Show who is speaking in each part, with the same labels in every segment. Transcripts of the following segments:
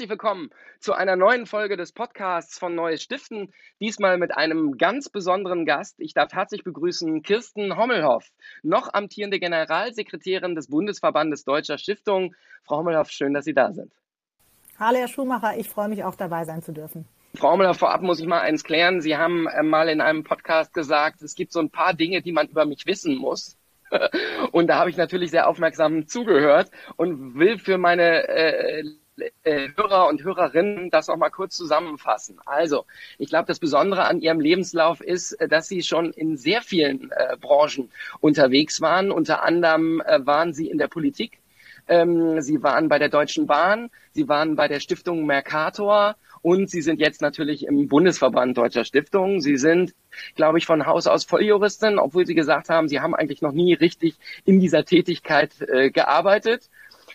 Speaker 1: Herzlich willkommen zu einer neuen Folge des Podcasts von Neues Stiften. Diesmal mit einem ganz besonderen Gast. Ich darf herzlich begrüßen Kirsten Hommelhoff, noch amtierende Generalsekretärin des Bundesverbandes Deutscher Stiftungen. Frau Hommelhoff, schön, dass Sie da sind.
Speaker 2: Hallo, Herr Schumacher. Ich freue mich auch dabei sein zu dürfen.
Speaker 1: Frau Hommelhoff, vorab muss ich mal eins klären. Sie haben äh, mal in einem Podcast gesagt, es gibt so ein paar Dinge, die man über mich wissen muss. Und da habe ich natürlich sehr aufmerksam zugehört und will für meine äh, äh, Hörer und Hörerinnen das auch mal kurz zusammenfassen. Also, ich glaube, das Besondere an Ihrem Lebenslauf ist, äh, dass Sie schon in sehr vielen äh, Branchen unterwegs waren. Unter anderem äh, waren Sie in der Politik. Ähm, Sie waren bei der Deutschen Bahn. Sie waren bei der Stiftung Mercator. Und Sie sind jetzt natürlich im Bundesverband Deutscher Stiftungen. Sie sind, glaube ich, von Haus aus Volljuristin, obwohl Sie gesagt haben, Sie haben eigentlich noch nie richtig in dieser Tätigkeit äh, gearbeitet.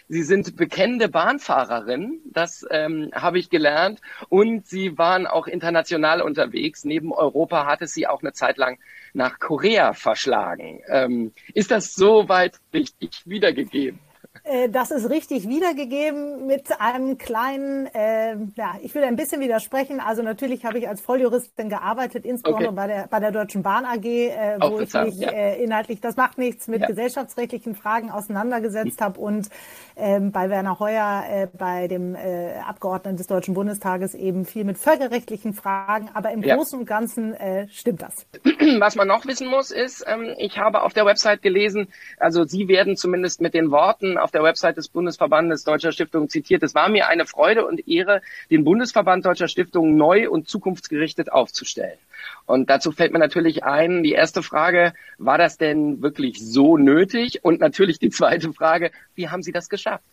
Speaker 1: Sie sind bekennende Bahnfahrerin, das ähm, habe ich gelernt. Und Sie waren auch international unterwegs. Neben Europa hat es Sie auch eine Zeit lang nach Korea verschlagen. Ähm, ist das soweit richtig wiedergegeben?
Speaker 2: Äh, das ist richtig wiedergegeben mit einem kleinen, äh, ja, ich will ein bisschen widersprechen. Also natürlich habe ich als Volljuristin gearbeitet, insbesondere okay. bei, der, bei der Deutschen Bahn AG, äh, wo ich mich ja. äh, inhaltlich, das macht nichts, mit ja. gesellschaftsrechtlichen Fragen auseinandergesetzt hm. habe und ähm, bei Werner Heuer, äh, bei dem äh, Abgeordneten des Deutschen Bundestages eben viel mit völkerrechtlichen Fragen. Aber im ja. Großen und Ganzen äh, stimmt das.
Speaker 1: Was man noch wissen muss, ist, ähm, ich habe auf der Website gelesen, also Sie werden zumindest mit den Worten auf der Website des Bundesverbandes Deutscher Stiftungen zitiert. Es war mir eine Freude und Ehre, den Bundesverband Deutscher Stiftungen neu und zukunftsgerichtet aufzustellen. Und dazu fällt mir natürlich ein, die erste Frage, war das denn wirklich so nötig? Und natürlich die zweite Frage, wie haben Sie das geschafft?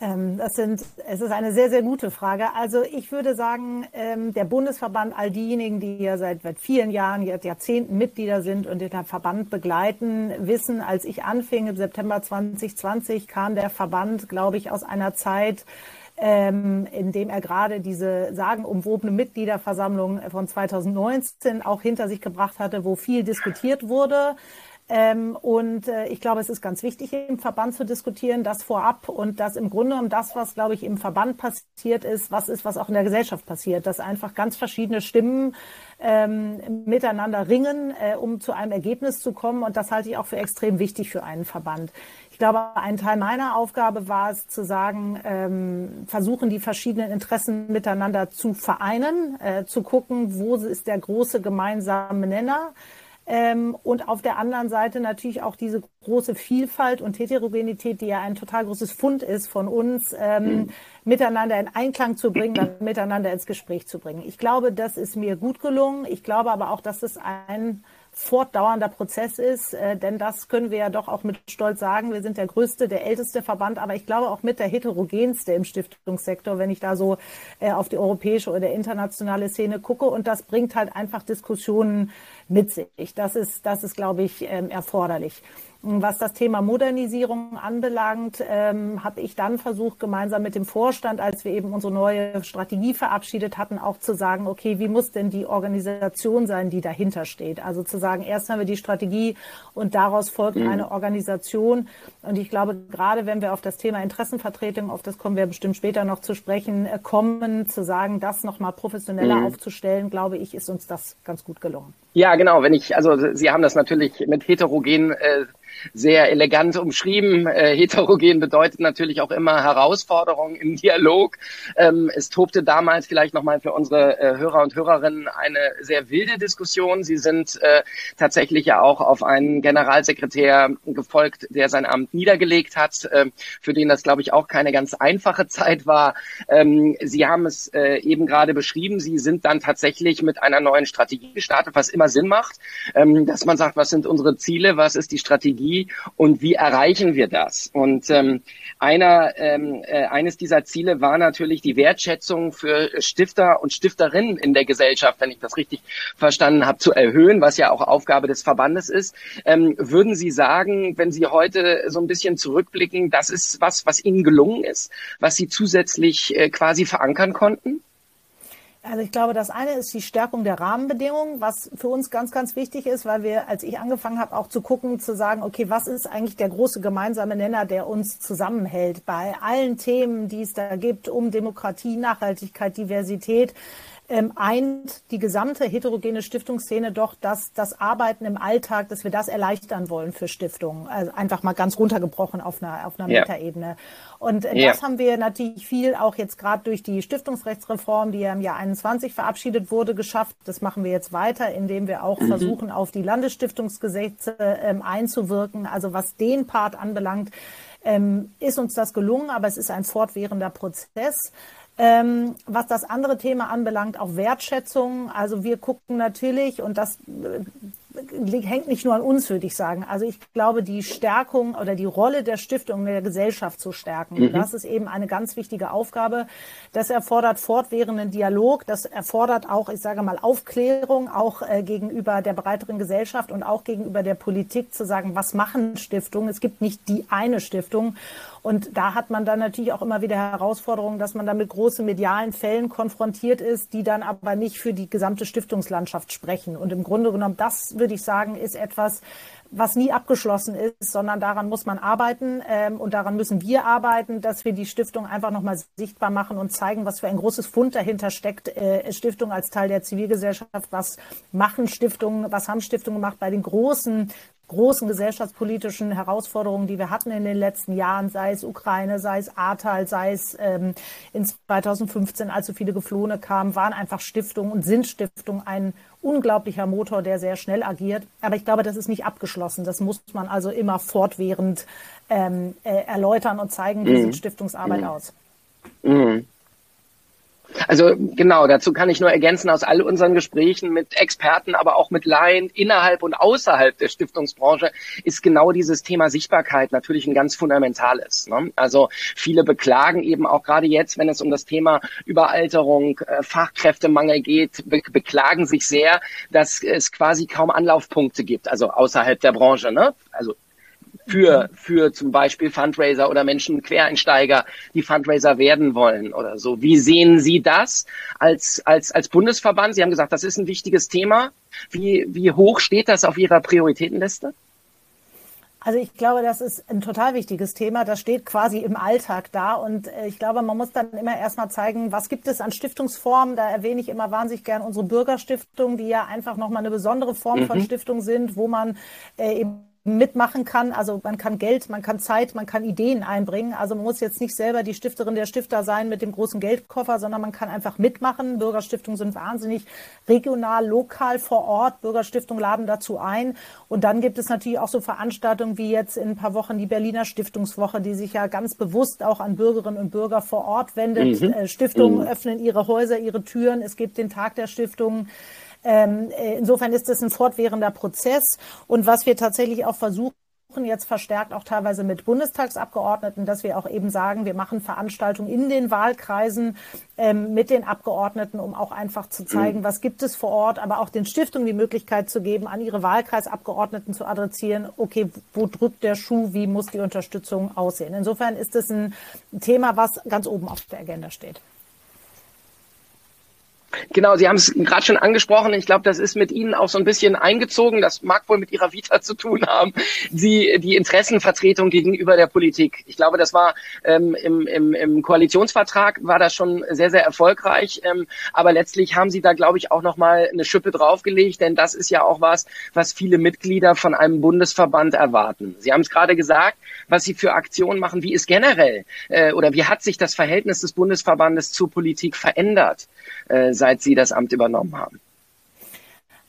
Speaker 2: Ähm, das sind, es ist eine sehr, sehr gute Frage. Also ich würde sagen, ähm, der Bundesverband, all diejenigen, die ja seit, seit vielen Jahren, Jahrzehnten Mitglieder sind und den Verband begleiten, wissen, als ich anfing im September 2020, kam der Verband, glaube ich, aus einer Zeit, ähm, in dem er gerade diese sagenumwobene Mitgliederversammlung von 2019 auch hinter sich gebracht hatte, wo viel diskutiert wurde. Ähm, und äh, ich glaube, es ist ganz wichtig, im Verband zu diskutieren, das vorab und das im Grunde genommen das, was, glaube ich, im Verband passiert ist, was ist, was auch in der Gesellschaft passiert, dass einfach ganz verschiedene Stimmen ähm, miteinander ringen, äh, um zu einem Ergebnis zu kommen. Und das halte ich auch für extrem wichtig für einen Verband. Ich glaube, ein Teil meiner Aufgabe war es zu sagen, ähm, versuchen die verschiedenen Interessen miteinander zu vereinen, äh, zu gucken, wo ist der große gemeinsame Nenner ähm, und auf der anderen Seite natürlich auch diese große Vielfalt und Heterogenität, die ja ein total großes Fund ist von uns, ähm, mhm. miteinander in Einklang zu bringen, miteinander ins Gespräch zu bringen. Ich glaube, das ist mir gut gelungen. Ich glaube aber auch, dass es ein fortdauernder Prozess ist, äh, denn das können wir ja doch auch mit Stolz sagen. Wir sind der größte, der älteste Verband, aber ich glaube auch mit der heterogenste im Stiftungssektor, wenn ich da so äh, auf die europäische oder internationale Szene gucke. Und das bringt halt einfach Diskussionen mit sich. Das ist, das ist, glaube ich, ähm, erforderlich. Was das Thema Modernisierung anbelangt, ähm, habe ich dann versucht, gemeinsam mit dem Vorstand, als wir eben unsere neue Strategie verabschiedet hatten, auch zu sagen, okay, wie muss denn die Organisation sein, die dahinter steht? Also zu sagen, erst haben wir die Strategie und daraus folgt mhm. eine Organisation. Und ich glaube, gerade wenn wir auf das Thema Interessenvertretung, auf das kommen wir bestimmt später noch zu sprechen, äh, kommen, zu sagen, das nochmal professioneller mhm. aufzustellen, glaube ich, ist uns das ganz gut gelungen.
Speaker 1: Ja, genau. Wenn ich, also Sie haben das natürlich mit heterogen äh, sehr elegant umschrieben. Äh, heterogen bedeutet natürlich auch immer Herausforderung im Dialog. Ähm, es tobte damals vielleicht nochmal für unsere äh, Hörer und Hörerinnen eine sehr wilde Diskussion. Sie sind äh, tatsächlich ja auch auf einen Generalsekretär gefolgt, der sein Amt niedergelegt hat, äh, für den das, glaube ich, auch keine ganz einfache Zeit war. Ähm, Sie haben es äh, eben gerade beschrieben. Sie sind dann tatsächlich mit einer neuen Strategie gestartet, was immer Sinn macht, ähm, dass man sagt, was sind unsere Ziele, was ist die Strategie, Strategie und wie erreichen wir das? Und ähm, einer, ähm, äh, eines dieser Ziele war natürlich die Wertschätzung für Stifter und Stifterinnen in der Gesellschaft, wenn ich das richtig verstanden habe, zu erhöhen, was ja auch Aufgabe des Verbandes ist. Ähm, würden Sie sagen, wenn Sie heute so ein bisschen zurückblicken, das ist was, was Ihnen gelungen ist, was Sie zusätzlich äh, quasi verankern konnten?
Speaker 2: Also ich glaube, das eine ist die Stärkung der Rahmenbedingungen, was für uns ganz, ganz wichtig ist, weil wir, als ich angefangen habe, auch zu gucken, zu sagen, okay, was ist eigentlich der große gemeinsame Nenner, der uns zusammenhält bei allen Themen, die es da gibt, um Demokratie, Nachhaltigkeit, Diversität ähm, eint die gesamte heterogene Stiftungsszene doch, dass das Arbeiten im Alltag, dass wir das erleichtern wollen für Stiftungen. Also einfach mal ganz runtergebrochen auf einer, auf einer ja. Metaebene. Und äh, ja. das haben wir natürlich viel auch jetzt gerade durch die Stiftungsrechtsreform, die ja im Jahr 21 verabschiedet wurde, geschafft. Das machen wir jetzt weiter, indem wir auch mhm. versuchen, auf die Landesstiftungsgesetze ähm, einzuwirken. Also was den Part anbelangt, ähm, ist uns das gelungen, aber es ist ein fortwährender Prozess. Ähm, was das andere Thema anbelangt, auch Wertschätzung. Also wir gucken natürlich, und das äh, hängt nicht nur an uns, würde ich sagen. Also ich glaube, die Stärkung oder die Rolle der Stiftung in der Gesellschaft zu stärken, mhm. das ist eben eine ganz wichtige Aufgabe. Das erfordert fortwährenden Dialog, das erfordert auch, ich sage mal, Aufklärung, auch äh, gegenüber der breiteren Gesellschaft und auch gegenüber der Politik zu sagen, was machen Stiftungen? Es gibt nicht die eine Stiftung. Und da hat man dann natürlich auch immer wieder Herausforderungen, dass man da mit großen medialen Fällen konfrontiert ist, die dann aber nicht für die gesamte Stiftungslandschaft sprechen. Und im Grunde genommen, das würde ich sagen, ist etwas, was nie abgeschlossen ist, sondern daran muss man arbeiten ähm, und daran müssen wir arbeiten, dass wir die Stiftung einfach nochmal sichtbar machen und zeigen, was für ein großes Fund dahinter steckt. Äh, Stiftung als Teil der Zivilgesellschaft, was machen Stiftungen, was haben Stiftungen gemacht bei den großen großen gesellschaftspolitischen Herausforderungen, die wir hatten in den letzten Jahren, sei es Ukraine, sei es Ahrtal, sei es ähm, in 2015, als so viele Geflohene kamen, waren einfach Stiftungen und sind Stiftungen ein unglaublicher Motor, der sehr schnell agiert. Aber ich glaube, das ist nicht abgeschlossen. Das muss man also immer fortwährend ähm, äh, erläutern und zeigen, wie mhm. sieht Stiftungsarbeit mhm. aus. Mhm.
Speaker 1: Also genau, dazu kann ich nur ergänzen, aus all unseren Gesprächen mit Experten, aber auch mit Laien innerhalb und außerhalb der Stiftungsbranche ist genau dieses Thema Sichtbarkeit natürlich ein ganz fundamentales. Ne? Also viele beklagen eben auch gerade jetzt, wenn es um das Thema Überalterung, äh, Fachkräftemangel geht, be beklagen sich sehr, dass es quasi kaum Anlaufpunkte gibt, also außerhalb der Branche. Ne? Also für, für zum Beispiel Fundraiser oder Menschen, Quereinsteiger, die Fundraiser werden wollen oder so. Wie sehen Sie das als, als, als Bundesverband? Sie haben gesagt, das ist ein wichtiges Thema. Wie, wie hoch steht das auf Ihrer Prioritätenliste?
Speaker 2: Also ich glaube, das ist ein total wichtiges Thema. Das steht quasi im Alltag da. Und äh, ich glaube, man muss dann immer erstmal zeigen, was gibt es an Stiftungsformen. Da erwähne ich immer wahnsinnig gern unsere Bürgerstiftung, die ja einfach nochmal eine besondere Form mhm. von Stiftung sind, wo man äh, eben mitmachen kann. Also man kann Geld, man kann Zeit, man kann Ideen einbringen. Also man muss jetzt nicht selber die Stifterin der Stifter sein mit dem großen Geldkoffer, sondern man kann einfach mitmachen. Bürgerstiftungen sind wahnsinnig regional, lokal vor Ort. Bürgerstiftungen laden dazu ein. Und dann gibt es natürlich auch so Veranstaltungen wie jetzt in ein paar Wochen die Berliner Stiftungswoche, die sich ja ganz bewusst auch an Bürgerinnen und Bürger vor Ort wendet. Mhm. Äh, Stiftungen mhm. öffnen ihre Häuser, ihre Türen. Es gibt den Tag der Stiftungen. Ähm, äh, insofern ist es ein fortwährender Prozess. Und was wir tatsächlich auch versuchen, jetzt verstärkt auch teilweise mit Bundestagsabgeordneten, dass wir auch eben sagen, wir machen Veranstaltungen in den Wahlkreisen ähm, mit den Abgeordneten, um auch einfach zu zeigen, was gibt es vor Ort, aber auch den Stiftungen die Möglichkeit zu geben, an ihre Wahlkreisabgeordneten zu adressieren, okay, wo drückt der Schuh, wie muss die Unterstützung aussehen. Insofern ist es ein Thema, was ganz oben auf der Agenda steht.
Speaker 1: Genau, Sie haben es gerade schon angesprochen. Ich glaube, das ist mit Ihnen auch so ein bisschen eingezogen. Das mag wohl mit Ihrer Vita zu tun haben. Sie, die Interessenvertretung gegenüber der Politik. Ich glaube, das war ähm, im, im, im Koalitionsvertrag war das schon sehr, sehr erfolgreich. Ähm, aber letztlich haben Sie da, glaube ich, auch noch mal eine Schippe draufgelegt, denn das ist ja auch was, was viele Mitglieder von einem Bundesverband erwarten. Sie haben es gerade gesagt, was Sie für Aktionen machen. Wie ist generell äh, oder wie hat sich das Verhältnis des Bundesverbandes zur Politik verändert? Äh, seit Sie das Amt übernommen haben?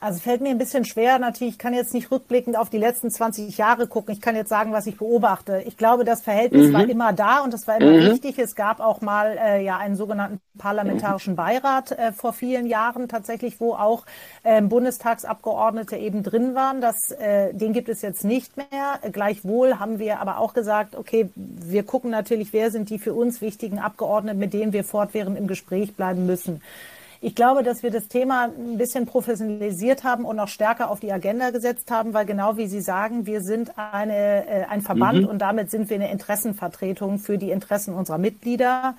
Speaker 2: Also fällt mir ein bisschen schwer. Natürlich, ich kann jetzt nicht rückblickend auf die letzten 20 Jahre gucken. Ich kann jetzt sagen, was ich beobachte. Ich glaube, das Verhältnis mhm. war immer da und das war immer mhm. wichtig. Es gab auch mal äh, ja einen sogenannten parlamentarischen Beirat äh, vor vielen Jahren tatsächlich, wo auch äh, Bundestagsabgeordnete eben drin waren. Das, äh, den gibt es jetzt nicht mehr. Gleichwohl haben wir aber auch gesagt, okay, wir gucken natürlich, wer sind die für uns wichtigen Abgeordneten, mit denen wir fortwährend im Gespräch bleiben müssen. Ich glaube, dass wir das Thema ein bisschen professionalisiert haben und noch stärker auf die Agenda gesetzt haben, weil genau wie Sie sagen, wir sind eine, äh, ein Verband mhm. und damit sind wir eine Interessenvertretung für die Interessen unserer Mitglieder.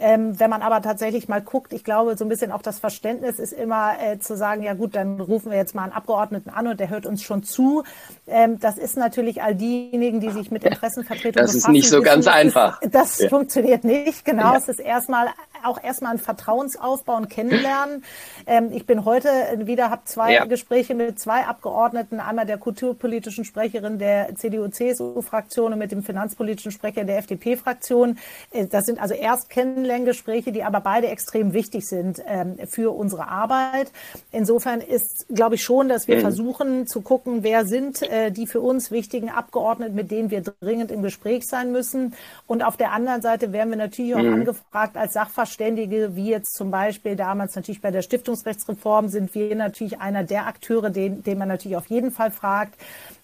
Speaker 2: Ähm, wenn man aber tatsächlich mal guckt, ich glaube, so ein bisschen auch das Verständnis ist immer äh, zu sagen, ja gut, dann rufen wir jetzt mal einen Abgeordneten an und der hört uns schon zu. Ähm, das ist natürlich all diejenigen, die sich mit Interessenvertretungen
Speaker 1: Das ist nicht so ganz
Speaker 2: das
Speaker 1: einfach.
Speaker 2: Ist, das ja. funktioniert nicht. Genau, ja. es ist erstmal auch erstmal ein Vertrauensaufbau und Kennenlernen. Ähm, ich bin heute wieder, habe zwei ja. Gespräche mit zwei Abgeordneten, einmal der kulturpolitischen Sprecherin der CDU-CSU-Fraktion und mit dem finanzpolitischen Sprecher der FDP-Fraktion. Äh, das sind also erst Kennenlerngespräche, die aber beide extrem wichtig sind ähm, für unsere Arbeit. Insofern ist, glaube ich schon, dass wir mhm. versuchen zu gucken, wer sind äh, die für uns wichtigen Abgeordneten, mit denen wir dringend im Gespräch sein müssen. Und auf der anderen Seite werden wir natürlich auch mhm. angefragt als Sachverständige, Sachverständige, wie jetzt zum Beispiel damals natürlich bei der Stiftungsrechtsreform, sind wir natürlich einer der Akteure, den, den man natürlich auf jeden Fall fragt.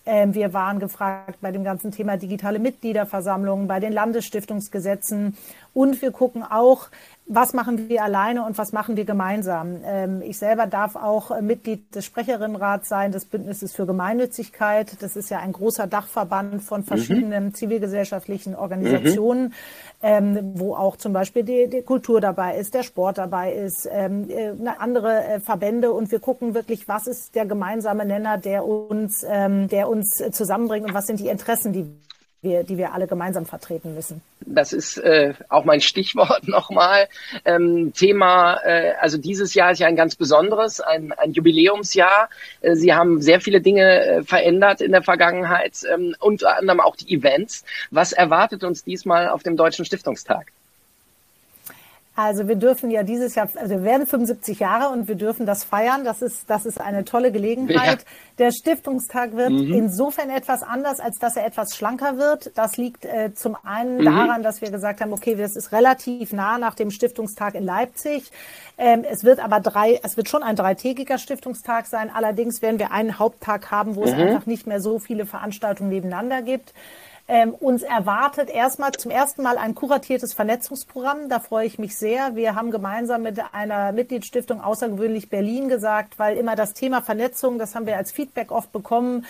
Speaker 2: Ähm, wir waren gefragt bei dem ganzen Thema digitale Mitgliederversammlungen, bei den Landesstiftungsgesetzen. Und wir gucken auch, was machen wir alleine und was machen wir gemeinsam. Ähm, ich selber darf auch Mitglied des Sprecherinnenrats sein des Bündnisses für Gemeinnützigkeit. Das ist ja ein großer Dachverband von mhm. verschiedenen mhm. zivilgesellschaftlichen Organisationen, mhm. Ähm, wo auch zum Beispiel die, die, Kultur dabei ist, der Sport dabei ist, ähm, äh, andere äh, Verbände. Und wir gucken wirklich, was ist der gemeinsame Nenner, der uns, ähm, der uns zusammenbringt und was sind die Interessen, die wir, die wir alle gemeinsam vertreten müssen.
Speaker 1: Das ist äh, auch mein Stichwort nochmal. Ähm, Thema, äh, also dieses Jahr ist ja ein ganz besonderes, ein, ein Jubiläumsjahr. Äh, Sie haben sehr viele Dinge äh, verändert in der Vergangenheit, ähm, unter anderem auch die Events. Was erwartet uns diesmal auf dem Deutschen Stiftungstag?
Speaker 2: Also wir dürfen ja dieses Jahr, also wir werden 75 Jahre und wir dürfen das feiern. Das ist, das ist eine tolle Gelegenheit. Ja. Der Stiftungstag wird mhm. insofern etwas anders, als dass er etwas schlanker wird. Das liegt äh, zum einen mhm. daran, dass wir gesagt haben, okay, das ist relativ nah nach dem Stiftungstag in Leipzig. Ähm, es wird aber drei, es wird schon ein dreitägiger Stiftungstag sein. Allerdings werden wir einen Haupttag haben, wo mhm. es einfach nicht mehr so viele Veranstaltungen nebeneinander gibt. Ähm, uns erwartet erstmal zum ersten Mal ein kuratiertes Vernetzungsprogramm. Da freue ich mich sehr. Wir haben gemeinsam mit einer Mitgliedsstiftung Außergewöhnlich Berlin gesagt, weil immer das Thema Vernetzung, das haben wir als Feedback oft bekommen,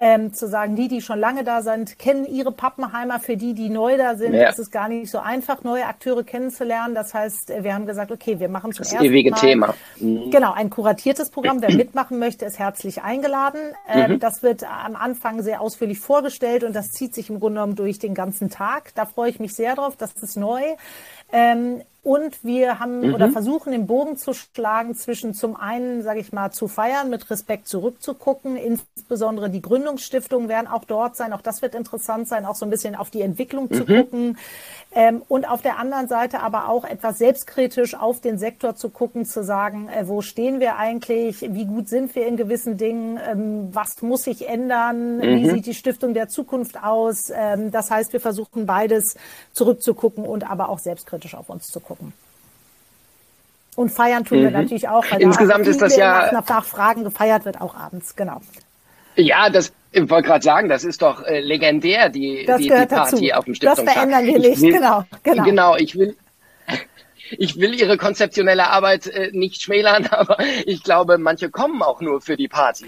Speaker 2: ähm, zu sagen, die, die schon lange da sind, kennen ihre Pappenheimer. Für die, die neu da sind, ja. ist es gar nicht so einfach, neue Akteure kennenzulernen. Das heißt, wir haben gesagt, okay, wir machen zum das ersten
Speaker 1: ewige
Speaker 2: Mal
Speaker 1: Thema.
Speaker 2: Mhm. genau ein kuratiertes Programm. Wer mitmachen möchte, ist herzlich eingeladen. Ähm, mhm. Das wird am Anfang sehr ausführlich vorgestellt und das zieht sich sich im Grunde genommen durch den ganzen Tag. Da freue ich mich sehr drauf. Das ist neu. Ähm, und wir haben mhm. oder versuchen den Bogen zu schlagen zwischen zum einen, sage ich mal, zu feiern, mit Respekt zurückzugucken. Insbesondere die Gründungsstiftungen werden auch dort sein. Auch das wird interessant sein, auch so ein bisschen auf die Entwicklung mhm. zu gucken. Ähm, und auf der anderen Seite aber auch etwas selbstkritisch auf den Sektor zu gucken, zu sagen, äh, wo stehen wir eigentlich? Wie gut sind wir in gewissen Dingen? Ähm, was muss sich ändern? Mhm. Wie sieht die Stiftung der Zukunft aus? Ähm, das heißt, wir versuchen beides zurückzugucken und aber auch selbstkritisch auf uns zu gucken gucken. Und feiern tun mhm. wir natürlich auch,
Speaker 1: weil insgesamt ist das ja
Speaker 2: nach, nach Fragen gefeiert wird auch abends, genau.
Speaker 1: Ja, das ich wollte gerade sagen, das ist doch äh, legendär, die, die, die Party dazu. auf dem Stiftungstag.
Speaker 2: Das verändern wir nicht, will, genau,
Speaker 1: genau. Genau, ich will, ich will ihre konzeptionelle Arbeit äh, nicht schmälern, aber ich glaube, manche kommen auch nur für die Party.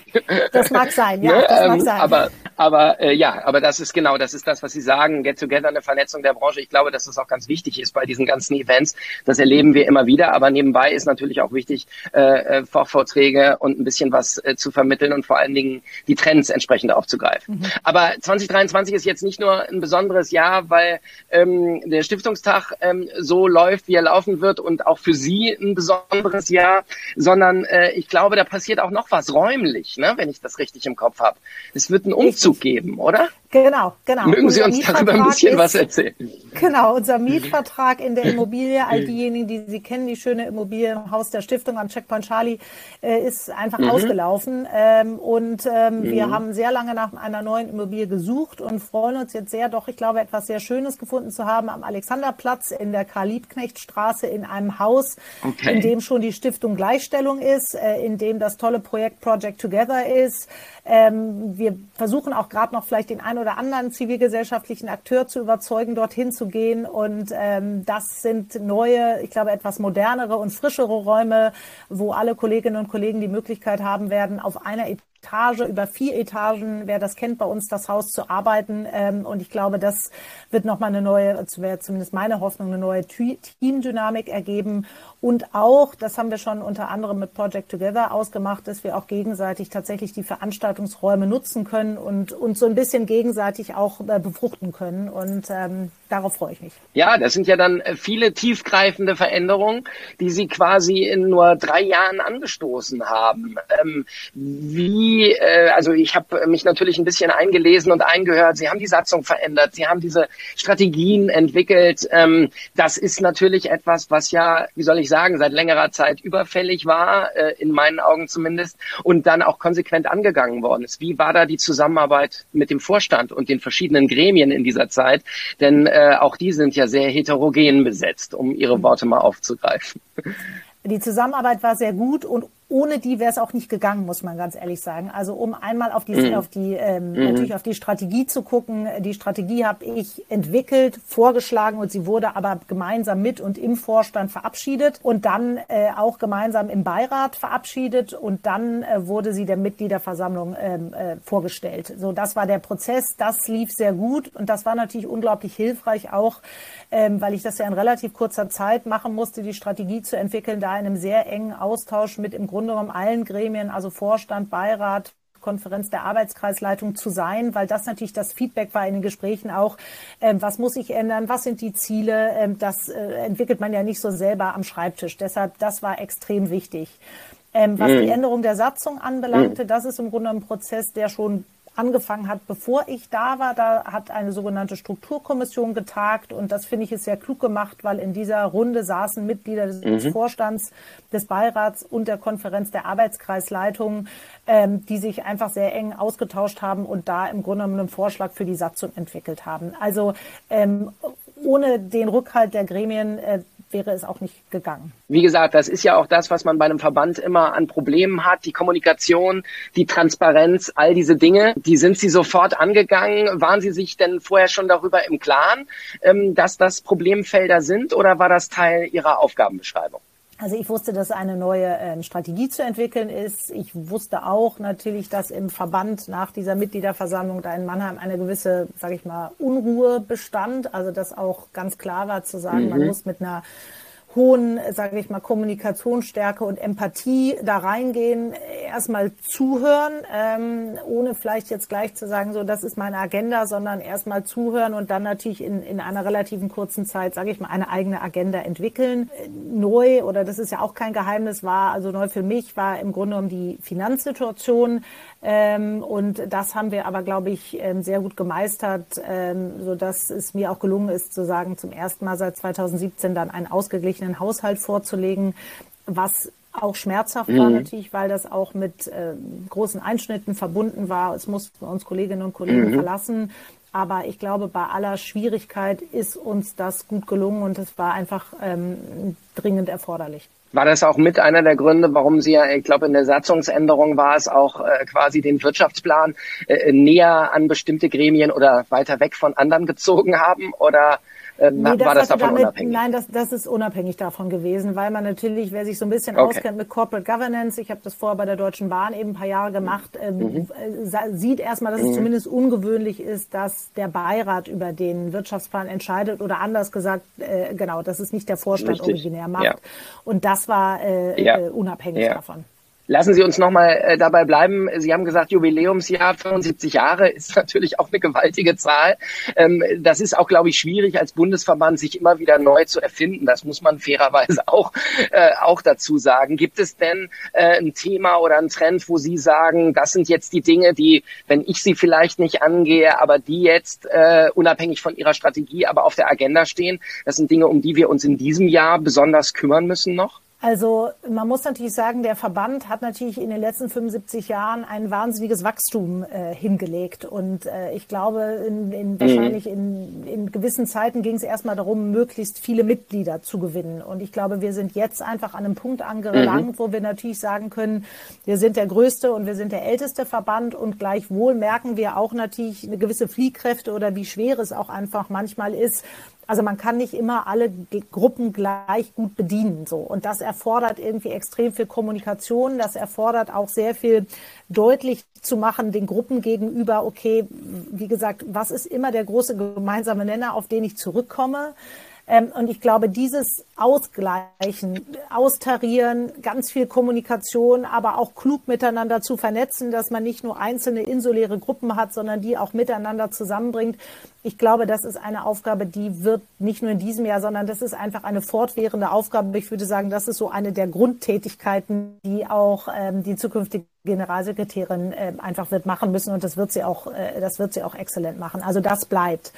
Speaker 2: Das mag sein, ja, ne? das mag ähm, sein.
Speaker 1: Aber, aber äh, ja, aber das ist genau, das ist das, was Sie sagen, Get Together, eine Vernetzung der Branche. Ich glaube, dass das auch ganz wichtig ist bei diesen ganzen Events. Das erleben wir immer wieder, aber nebenbei ist natürlich auch wichtig, äh, äh Vorvorträge und ein bisschen was äh, zu vermitteln und vor allen Dingen die Trends entsprechend aufzugreifen. Mhm. Aber 2023 ist jetzt nicht nur ein besonderes Jahr, weil ähm, der Stiftungstag ähm, so läuft, wie er laufen laufen wird und auch für Sie ein besonderes Jahr, sondern äh, ich glaube, da passiert auch noch was räumlich, ne, wenn ich das richtig im Kopf habe. Es wird einen Umzug geben, oder?
Speaker 2: Genau, genau.
Speaker 1: Mögen Sie uns darüber ein bisschen ist, was erzählen?
Speaker 2: Genau, unser Mietvertrag in der Immobilie, all diejenigen, die Sie kennen, die schöne Immobilie im Haus der Stiftung am Checkpoint Charlie, äh, ist einfach mhm. ausgelaufen. Ähm, und ähm, mhm. wir haben sehr lange nach einer neuen Immobilie gesucht und freuen uns jetzt sehr, doch, ich glaube, etwas sehr Schönes gefunden zu haben am Alexanderplatz in der Karl-Liebknecht-Straße sitze in einem Haus, okay. in dem schon die Stiftung Gleichstellung ist, äh, in dem das tolle Projekt Project Together ist. Ähm, wir versuchen auch gerade noch vielleicht den ein oder anderen zivilgesellschaftlichen Akteur zu überzeugen, dorthin zu gehen. Und ähm, das sind neue, ich glaube, etwas modernere und frischere Räume, wo alle Kolleginnen und Kollegen die Möglichkeit haben werden, auf einer Etage, über vier Etagen, wer das kennt, bei uns das Haus zu arbeiten. Ähm, und ich glaube, das wird nochmal eine neue, wäre zumindest meine Hoffnung, eine neue Teamdynamik ergeben. Und auch, das haben wir schon unter anderem mit Project Together ausgemacht, dass wir auch gegenseitig tatsächlich die Veranstaltungsräume nutzen können und uns so ein bisschen gegenseitig auch äh, befruchten können. Und ähm, darauf freue ich mich.
Speaker 1: Ja, das sind ja dann äh, viele tiefgreifende Veränderungen, die Sie quasi in nur drei Jahren angestoßen haben. Ähm, wie, äh, also ich habe mich natürlich ein bisschen eingelesen und eingehört. Sie haben die Satzung verändert, Sie haben diese Strategien entwickelt. Ähm, das ist natürlich etwas, was ja, wie soll ich sagen, seit längerer Zeit überfällig war, äh, in meinen Augen zumindest, und dann auch konsequent angegangen worden ist. Wie war da die Zusammenarbeit mit dem Vorstand und den verschiedenen Gremien in dieser Zeit? Denn äh, auch die sind ja sehr heterogen besetzt, um Ihre Worte mal aufzugreifen.
Speaker 2: Die Zusammenarbeit war sehr gut und ohne die wäre es auch nicht gegangen, muss man ganz ehrlich sagen. Also um einmal auf die, mhm. auf die ähm, mhm. natürlich auf die Strategie zu gucken. Die Strategie habe ich entwickelt, vorgeschlagen und sie wurde aber gemeinsam mit und im Vorstand verabschiedet und dann äh, auch gemeinsam im Beirat verabschiedet und dann äh, wurde sie der Mitgliederversammlung ähm, äh, vorgestellt. So, das war der Prozess. Das lief sehr gut und das war natürlich unglaublich hilfreich auch, ähm, weil ich das ja in relativ kurzer Zeit machen musste, die Strategie zu entwickeln, da in einem sehr engen Austausch mit im Grunde genommen allen Gremien, also Vorstand, Beirat, Konferenz der Arbeitskreisleitung zu sein, weil das natürlich das Feedback war in den Gesprächen auch, ähm, was muss ich ändern, was sind die Ziele, ähm, das äh, entwickelt man ja nicht so selber am Schreibtisch. Deshalb, das war extrem wichtig. Ähm, was mhm. die Änderung der Satzung anbelangte, mhm. das ist im Grunde ein Prozess, der schon angefangen hat, bevor ich da war. Da hat eine sogenannte Strukturkommission getagt und das finde ich ist sehr klug gemacht, weil in dieser Runde saßen Mitglieder des mhm. Vorstands, des Beirats und der Konferenz der Arbeitskreisleitungen, ähm, die sich einfach sehr eng ausgetauscht haben und da im Grunde einen Vorschlag für die Satzung entwickelt haben. Also ähm, ohne den Rückhalt der Gremien äh, wäre es auch nicht gegangen.
Speaker 1: Wie gesagt, das ist ja auch das, was man bei einem Verband immer an Problemen hat. Die Kommunikation, die Transparenz, all diese Dinge, die sind Sie sofort angegangen. Waren Sie sich denn vorher schon darüber im Klaren, ähm, dass das Problemfelder sind oder war das Teil Ihrer Aufgabenbeschreibung?
Speaker 2: Also ich wusste, dass eine neue ähm, Strategie zu entwickeln ist. Ich wusste auch natürlich, dass im Verband nach dieser Mitgliederversammlung da in Mannheim eine gewisse, sage ich mal, Unruhe bestand. Also dass auch ganz klar war zu sagen, mhm. man muss mit einer hohen, sage ich mal, Kommunikationsstärke und Empathie da reingehen, erstmal zuhören, ähm, ohne vielleicht jetzt gleich zu sagen, so das ist meine Agenda, sondern erstmal zuhören und dann natürlich in, in einer relativen kurzen Zeit, sage ich mal, eine eigene Agenda entwickeln. Neu, oder das ist ja auch kein Geheimnis, war, also neu für mich, war im Grunde genommen die Finanzsituation. Ähm, und das haben wir aber, glaube ich, ähm, sehr gut gemeistert, ähm, so dass es mir auch gelungen ist, zu sagen, zum ersten Mal seit 2017 dann einen Haushalt vorzulegen, was auch schmerzhaft mhm. war natürlich, weil das auch mit äh, großen Einschnitten verbunden war. Es mussten uns Kolleginnen und Kollegen mhm. verlassen. Aber ich glaube, bei aller Schwierigkeit ist uns das gut gelungen und es war einfach ähm, dringend erforderlich.
Speaker 1: War das auch mit einer der Gründe, warum Sie ja, ich glaube, in der Satzungsänderung war es auch äh, quasi den Wirtschaftsplan äh, näher an bestimmte Gremien oder weiter weg von anderen gezogen haben? Oder ähm, nee, war das davon damit, unabhängig?
Speaker 2: Nein, das, das ist unabhängig davon gewesen, weil man natürlich, wer sich so ein bisschen okay. auskennt mit Corporate Governance, ich habe das vorher bei der Deutschen Bahn eben ein paar Jahre gemacht, ähm, mhm. äh, sieht erstmal, dass mhm. es zumindest ungewöhnlich ist, dass der Beirat über den Wirtschaftsplan entscheidet oder anders gesagt, äh, genau, dass es nicht der Vorstand Richtig. originär macht. Ja. Und das war äh, ja. äh, unabhängig ja. davon.
Speaker 1: Lassen Sie uns nochmal äh, dabei bleiben. Sie haben gesagt, Jubiläumsjahr 75 Jahre ist natürlich auch eine gewaltige Zahl. Ähm, das ist auch, glaube ich, schwierig als Bundesverband, sich immer wieder neu zu erfinden. Das muss man fairerweise auch, äh, auch dazu sagen. Gibt es denn äh, ein Thema oder ein Trend, wo Sie sagen, das sind jetzt die Dinge, die, wenn ich sie vielleicht nicht angehe, aber die jetzt äh, unabhängig von Ihrer Strategie, aber auf der Agenda stehen? Das sind Dinge, um die wir uns in diesem Jahr besonders kümmern müssen noch?
Speaker 2: Also man muss natürlich sagen, der Verband hat natürlich in den letzten 75 Jahren ein wahnsinniges Wachstum äh, hingelegt. Und äh, ich glaube, in, in mhm. wahrscheinlich in, in gewissen Zeiten ging es erstmal darum, möglichst viele Mitglieder zu gewinnen. Und ich glaube, wir sind jetzt einfach an einem Punkt angelangt, mhm. wo wir natürlich sagen können, wir sind der größte und wir sind der älteste Verband und gleichwohl merken wir auch natürlich eine gewisse Fliehkräfte oder wie schwer es auch einfach manchmal ist, also man kann nicht immer alle Gruppen gleich gut bedienen, so. Und das erfordert irgendwie extrem viel Kommunikation. Das erfordert auch sehr viel deutlich zu machen den Gruppen gegenüber. Okay, wie gesagt, was ist immer der große gemeinsame Nenner, auf den ich zurückkomme? Ähm, und ich glaube, dieses Ausgleichen, Austarieren, ganz viel Kommunikation, aber auch klug miteinander zu vernetzen, dass man nicht nur einzelne insuläre Gruppen hat, sondern die auch miteinander zusammenbringt. Ich glaube, das ist eine Aufgabe, die wird nicht nur in diesem Jahr, sondern das ist einfach eine fortwährende Aufgabe. Ich würde sagen, das ist so eine der Grundtätigkeiten, die auch ähm, die zukünftige Generalsekretärin äh, einfach wird machen müssen und das wird sie auch, äh, das wird sie auch exzellent machen. Also das bleibt.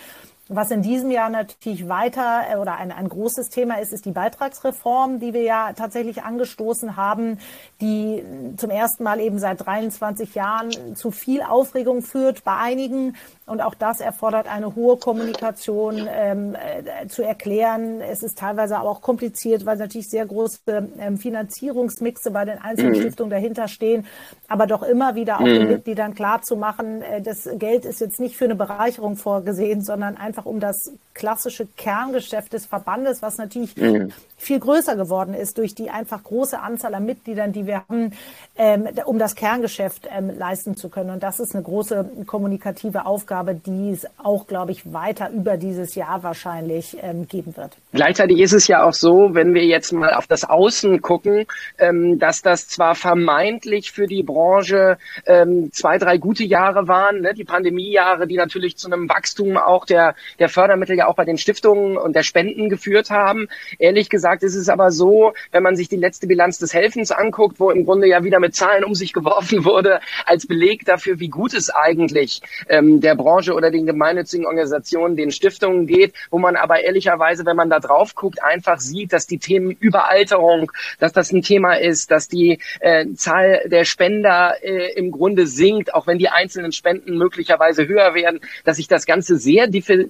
Speaker 2: Was in diesem Jahr natürlich weiter äh, oder ein, ein großes Thema ist, ist die Beitragsreform, die wir ja tatsächlich angestoßen haben, die zum ersten Mal eben seit 23 Jahren zu viel Aufregung führt bei einigen. Und auch das erfordert eine hohe Kommunikation ähm, äh, zu erklären. Es ist teilweise aber auch kompliziert, weil natürlich sehr große ähm, Finanzierungsmixe bei den einzelnen mhm. Stiftungen dahinter stehen. Aber doch immer wieder auch mhm. den Mitgliedern klar zu machen, äh, das Geld ist jetzt nicht für eine Bereicherung vorgesehen, sondern einfach um das klassische Kerngeschäft des Verbandes, was natürlich mhm viel größer geworden ist durch die einfach große Anzahl an Mitgliedern, die wir haben, ähm, um das Kerngeschäft ähm, leisten zu können. Und das ist eine große kommunikative Aufgabe, die es auch, glaube ich, weiter über dieses Jahr wahrscheinlich ähm, geben wird.
Speaker 1: Gleichzeitig ist es ja auch so, wenn wir jetzt mal auf das Außen gucken, ähm, dass das zwar vermeintlich für die Branche ähm, zwei, drei gute Jahre waren, ne? die Pandemiejahre, die natürlich zu einem Wachstum auch der, der Fördermittel ja auch bei den Stiftungen und der Spenden geführt haben. Ehrlich gesagt, ist es aber so, wenn man sich die letzte Bilanz des Helfens anguckt, wo im Grunde ja wieder mit Zahlen um sich geworfen wurde, als Beleg dafür, wie gut es eigentlich ähm, der Branche oder den gemeinnützigen Organisationen, den Stiftungen geht, wo man aber ehrlicherweise, wenn man da drauf guckt, einfach sieht, dass die Themen Überalterung, dass das ein Thema ist, dass die äh, Zahl der Spender äh, im Grunde sinkt, auch wenn die einzelnen Spenden möglicherweise höher werden, dass sich das Ganze sehr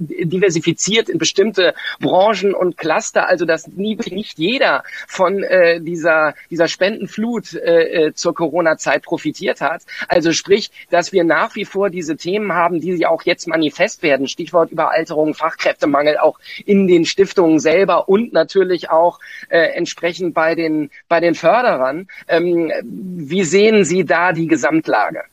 Speaker 1: diversifiziert in bestimmte Branchen und Cluster, also dass nie nicht jeder von äh, dieser, dieser Spendenflut äh, äh, zur Corona-Zeit profitiert hat. Also sprich, dass wir nach wie vor diese Themen haben, die auch jetzt manifest werden. Stichwort Überalterung, Fachkräftemangel auch in den Stiftungen selber und natürlich auch äh, entsprechend bei den, bei den Förderern. Ähm, wie sehen Sie da die Gesamtlage?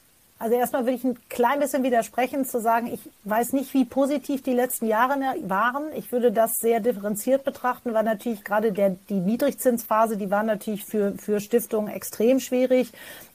Speaker 2: Also erstmal will ich ein klein bisschen widersprechen, zu sagen, ich weiß nicht, wie positiv die letzten Jahre waren. Ich würde das sehr differenziert betrachten, weil natürlich gerade der, die Niedrigzinsphase, die war natürlich für, für Stiftungen extrem schwierig.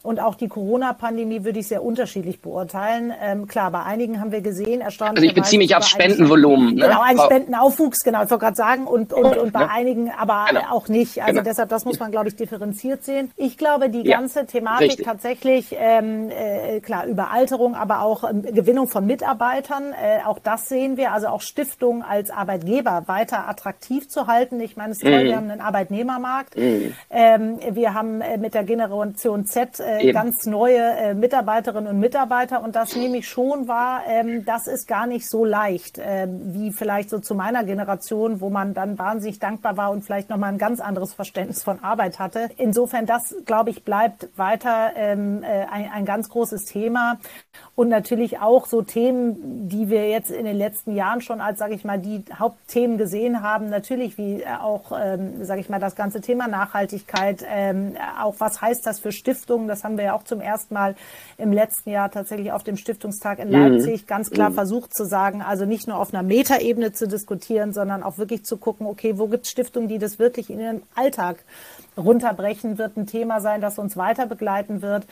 Speaker 2: Und auch die Corona-Pandemie würde ich sehr unterschiedlich beurteilen. Ähm, klar, bei einigen haben wir gesehen, erstaunlich.
Speaker 1: Also ich beziehe mich auf Spendenvolumen.
Speaker 2: Ne? Genau, ein Spendenaufwuchs, genau, ich wollte gerade sagen, und, und, und bei ja. einigen aber genau. auch nicht. Also genau. deshalb, das muss man, glaube ich, differenziert sehen. Ich glaube, die ganze ja, Thematik richtig. tatsächlich, ähm, äh, klar, Überalterung, aber auch ähm, Gewinnung von Mitarbeitern, äh, auch das sehen wir, also auch Stiftungen als Arbeitgeber weiter attraktiv zu halten. Ich meine, es ist toll, mm. wir haben einen Arbeitnehmermarkt. Mm. Ähm, wir haben äh, mit der Generation Z äh, äh, ganz neue äh, Mitarbeiterinnen und Mitarbeiter. Und das nehme ich schon wahr, ähm, das ist gar nicht so leicht, äh, wie vielleicht so zu meiner Generation, wo man dann wahnsinnig dankbar war und vielleicht nochmal ein ganz anderes Verständnis von Arbeit hatte. Insofern, das, glaube ich, bleibt weiter ähm, äh, ein, ein ganz großes Thema. Und natürlich auch so Themen, die wir jetzt in den letzten Jahren schon als, sage ich mal, die Hauptthemen gesehen haben. Natürlich wie äh, auch, ähm, sage ich mal, das ganze Thema Nachhaltigkeit. Ähm, auch was heißt das für Stiftungen? Das haben wir ja auch zum ersten Mal im letzten Jahr tatsächlich auf dem Stiftungstag in Leipzig mhm. ganz klar mhm. versucht zu sagen, also nicht nur auf einer Metaebene zu diskutieren, sondern auch wirklich zu gucken, okay, wo gibt es Stiftungen, die das wirklich in ihren Alltag runterbrechen, wird ein Thema sein, das uns weiter begleiten wird.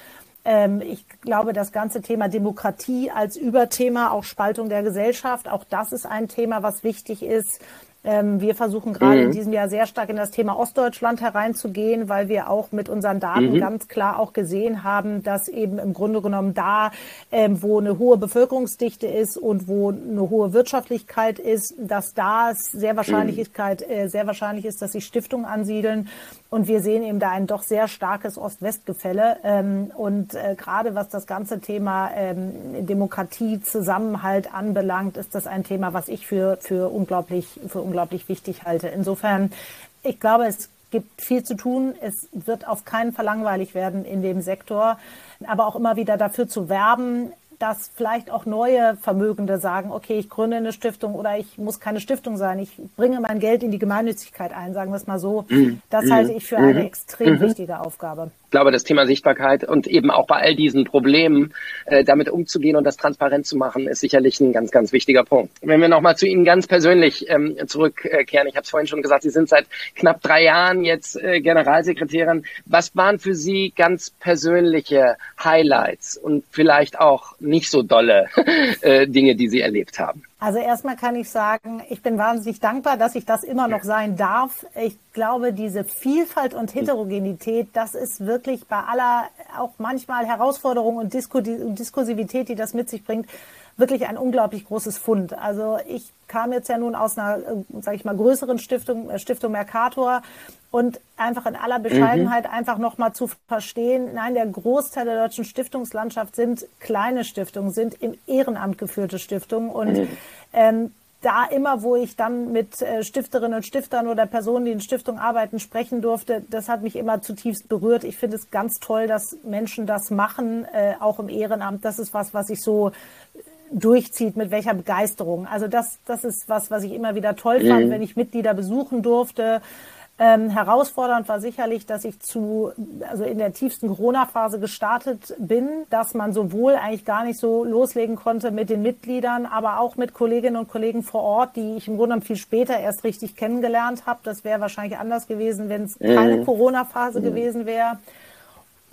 Speaker 2: Ähm, ich glaube, das ganze Thema Demokratie als Überthema, auch Spaltung der Gesellschaft, auch das ist ein Thema, was wichtig ist. Ähm, wir versuchen gerade mhm. in diesem Jahr sehr stark in das Thema Ostdeutschland hereinzugehen, weil wir auch mit unseren Daten mhm. ganz klar auch gesehen haben, dass eben im Grunde genommen da, ähm, wo eine hohe Bevölkerungsdichte ist und wo eine hohe Wirtschaftlichkeit ist, dass da es sehr Wahrscheinlichkeit, mhm. äh, sehr wahrscheinlich ist, dass sich Stiftungen ansiedeln. Und wir sehen eben da ein doch sehr starkes Ost-West-Gefälle. Ähm, und äh, gerade was das ganze Thema ähm, Demokratie, Zusammenhalt anbelangt, ist das ein Thema, was ich für, für unglaublich, für unglaublich wichtig halte. Insofern, ich glaube, es gibt viel zu tun. Es wird auf keinen Fall langweilig werden in dem Sektor, aber auch immer wieder dafür zu werben, dass vielleicht auch neue Vermögende sagen, okay, ich gründe eine Stiftung oder ich muss keine Stiftung sein, ich bringe mein Geld in die Gemeinnützigkeit ein, sagen wir es mal so. Mhm. Das halte ich für eine mhm. extrem mhm. wichtige Aufgabe.
Speaker 1: Ich glaube, das Thema Sichtbarkeit und eben auch bei all diesen Problemen äh, damit umzugehen und das transparent zu machen, ist sicherlich ein ganz, ganz wichtiger Punkt. Wenn wir nochmal zu Ihnen ganz persönlich ähm, zurückkehren, ich habe es vorhin schon gesagt, Sie sind seit knapp drei Jahren jetzt äh, Generalsekretärin. Was waren für Sie ganz persönliche Highlights und vielleicht auch nicht so dolle äh, Dinge, die Sie erlebt haben?
Speaker 2: Also erstmal kann ich sagen, ich bin wahnsinnig dankbar, dass ich das immer noch sein darf. Ich glaube, diese Vielfalt und Heterogenität, das ist wirklich bei aller auch manchmal Herausforderung und Diskursivität, die das mit sich bringt, wirklich ein unglaublich großes Fund. Also ich kam jetzt ja nun aus einer, äh, sage ich mal, größeren Stiftung, äh, Stiftung Mercator und einfach in aller Bescheidenheit mhm. einfach nochmal zu verstehen, nein, der Großteil der deutschen Stiftungslandschaft sind kleine Stiftungen, sind im Ehrenamt geführte Stiftungen und mhm. ähm, da immer, wo ich dann mit äh, Stifterinnen und Stiftern oder Personen, die in Stiftung arbeiten, sprechen durfte, das hat mich immer zutiefst berührt. Ich finde es ganz toll, dass Menschen das machen, auch im Ehrenamt. Das ist was, was ich so durchzieht, mit welcher Begeisterung. Also das, das ist was, was ich immer wieder toll fand, mhm. wenn ich Mitglieder besuchen durfte. Ähm, herausfordernd war sicherlich, dass ich zu, also in der tiefsten Corona-Phase gestartet bin, dass man sowohl eigentlich gar nicht so loslegen konnte mit den Mitgliedern, aber auch mit Kolleginnen und Kollegen vor Ort, die ich im Grunde viel später erst richtig kennengelernt habe. Das wäre wahrscheinlich anders gewesen, wenn es keine mhm. Corona-Phase mhm. gewesen wäre.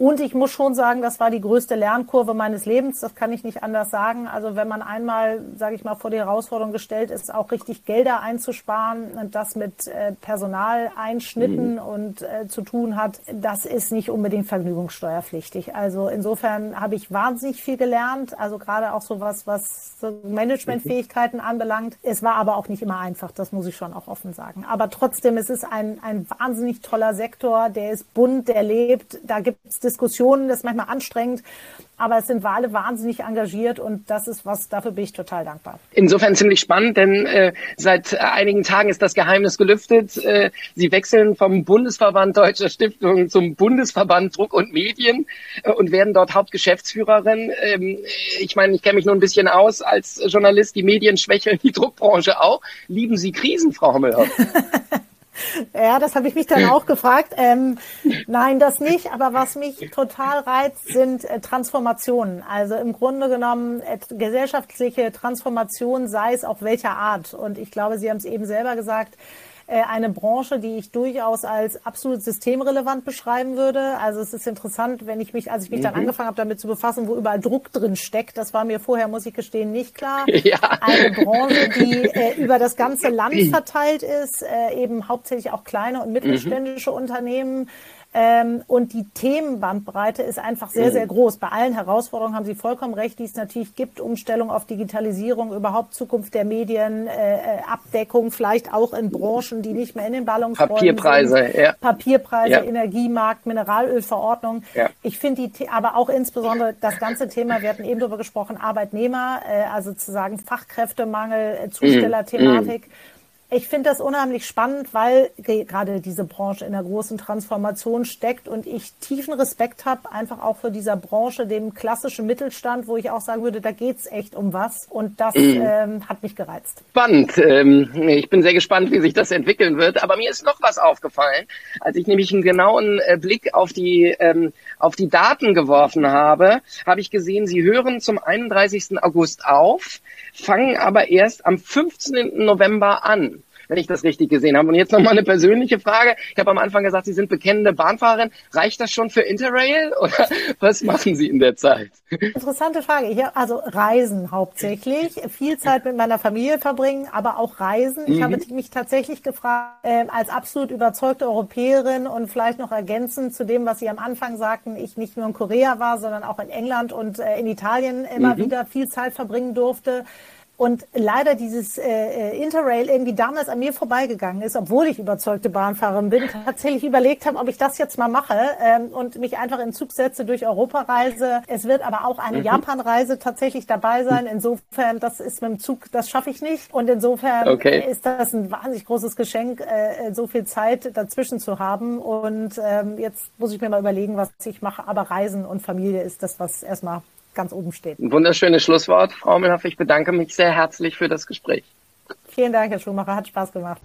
Speaker 2: Und ich muss schon sagen, das war die größte Lernkurve meines Lebens. Das kann ich nicht anders sagen. Also wenn man einmal, sage ich mal, vor die Herausforderung gestellt ist, auch richtig Gelder einzusparen und das mit äh, Personaleinschnitten mhm. und äh, zu tun hat, das ist nicht unbedingt vergnügungssteuerpflichtig. Also insofern habe ich wahnsinnig viel gelernt. Also gerade auch so was, was so Managementfähigkeiten mhm. anbelangt. Es war aber auch nicht immer einfach. Das muss ich schon auch offen sagen. Aber trotzdem, es ist ein, ein wahnsinnig toller Sektor. Der ist bunt, der lebt. Da gibt es Diskussionen, das ist manchmal anstrengend, aber es sind Wale wahnsinnig engagiert und das ist was, dafür bin ich total dankbar.
Speaker 1: Insofern ziemlich spannend, denn äh, seit einigen Tagen ist das Geheimnis gelüftet. Äh, Sie wechseln vom Bundesverband Deutscher Stiftungen zum Bundesverband Druck und Medien äh, und werden dort Hauptgeschäftsführerin. Ähm, ich meine, ich kenne mich nur ein bisschen aus als Journalist. Die Medien schwächeln, die Druckbranche auch. Lieben Sie Krisen, Frau Hommelhoff?
Speaker 2: Ja, das habe ich mich dann auch gefragt. Ähm, nein, das nicht. Aber was mich total reizt, sind äh, Transformationen. Also im Grunde genommen äh, gesellschaftliche Transformation, sei es auch welcher Art. Und ich glaube, Sie haben es eben selber gesagt, eine Branche, die ich durchaus als absolut systemrelevant beschreiben würde. Also es ist interessant, wenn ich mich, als ich mich mhm. dann angefangen habe, damit zu befassen, wo überall Druck drin steckt, das war mir vorher, muss ich gestehen, nicht klar. Ja. Eine Branche, die äh, über das ganze Land verteilt ist, äh, eben hauptsächlich auch kleine und mittelständische mhm. Unternehmen, ähm, und die Themenbandbreite ist einfach sehr, sehr groß. Bei allen Herausforderungen haben Sie vollkommen recht, die es natürlich gibt. Umstellung auf Digitalisierung, überhaupt Zukunft der Medien, äh, äh Abdeckung, vielleicht auch in Branchen, die nicht mehr in den Ballungsräumen
Speaker 1: Papierpreise,
Speaker 2: sind.
Speaker 1: Ja.
Speaker 2: Papierpreise, ja. Energiemarkt, Mineralölverordnung. Ja. Ich finde die, aber auch insbesondere das ganze Thema, wir hatten eben darüber gesprochen, Arbeitnehmer, äh, also sozusagen Fachkräftemangel, äh, Zustellerthematik. Mm, mm ich finde das unheimlich spannend, weil gerade diese Branche in einer großen Transformation steckt und ich tiefen Respekt habe, einfach auch für dieser Branche, dem klassischen Mittelstand, wo ich auch sagen würde, da geht's echt um was. Und das mhm. ähm, hat mich gereizt.
Speaker 1: Spannend. Ähm, ich bin sehr gespannt, wie sich das entwickeln wird. Aber mir ist noch was aufgefallen, als ich nämlich einen genauen äh, Blick auf die, ähm, auf die Daten geworfen habe, habe ich gesehen, Sie hören zum 31. August auf, fangen aber erst am 15. November an. Wenn ich das richtig gesehen habe. Und jetzt nochmal eine persönliche Frage. Ich habe am Anfang gesagt, Sie sind bekennende Bahnfahrerin. Reicht das schon für Interrail oder was machen Sie in der Zeit?
Speaker 2: Interessante Frage. Ich also Reisen hauptsächlich, viel Zeit mit meiner Familie verbringen, aber auch Reisen. Ich mhm. habe mich tatsächlich gefragt, äh, als absolut überzeugte Europäerin und vielleicht noch ergänzend zu dem, was Sie am Anfang sagten, ich nicht nur in Korea war, sondern auch in England und äh, in Italien immer mhm. wieder viel Zeit verbringen durfte und leider dieses äh, äh, Interrail irgendwie damals an mir vorbeigegangen ist, obwohl ich überzeugte Bahnfahrerin bin, tatsächlich überlegt habe, ob ich das jetzt mal mache ähm, und mich einfach in Zug setze durch Europa reise. Es wird aber auch eine mhm. Japan-Reise tatsächlich dabei sein. Insofern, das ist mit dem Zug, das schaffe ich nicht. Und insofern okay. ist das ein wahnsinnig großes Geschenk, äh, so viel Zeit dazwischen zu haben. Und ähm, jetzt muss ich mir mal überlegen, was ich mache. Aber Reisen und Familie ist das, was erstmal ganz oben steht.
Speaker 1: Ein wunderschönes Schlusswort, Frau Müllhoff. Ich bedanke mich sehr herzlich für das Gespräch.
Speaker 2: Vielen Dank, Herr Schumacher. Hat Spaß gemacht.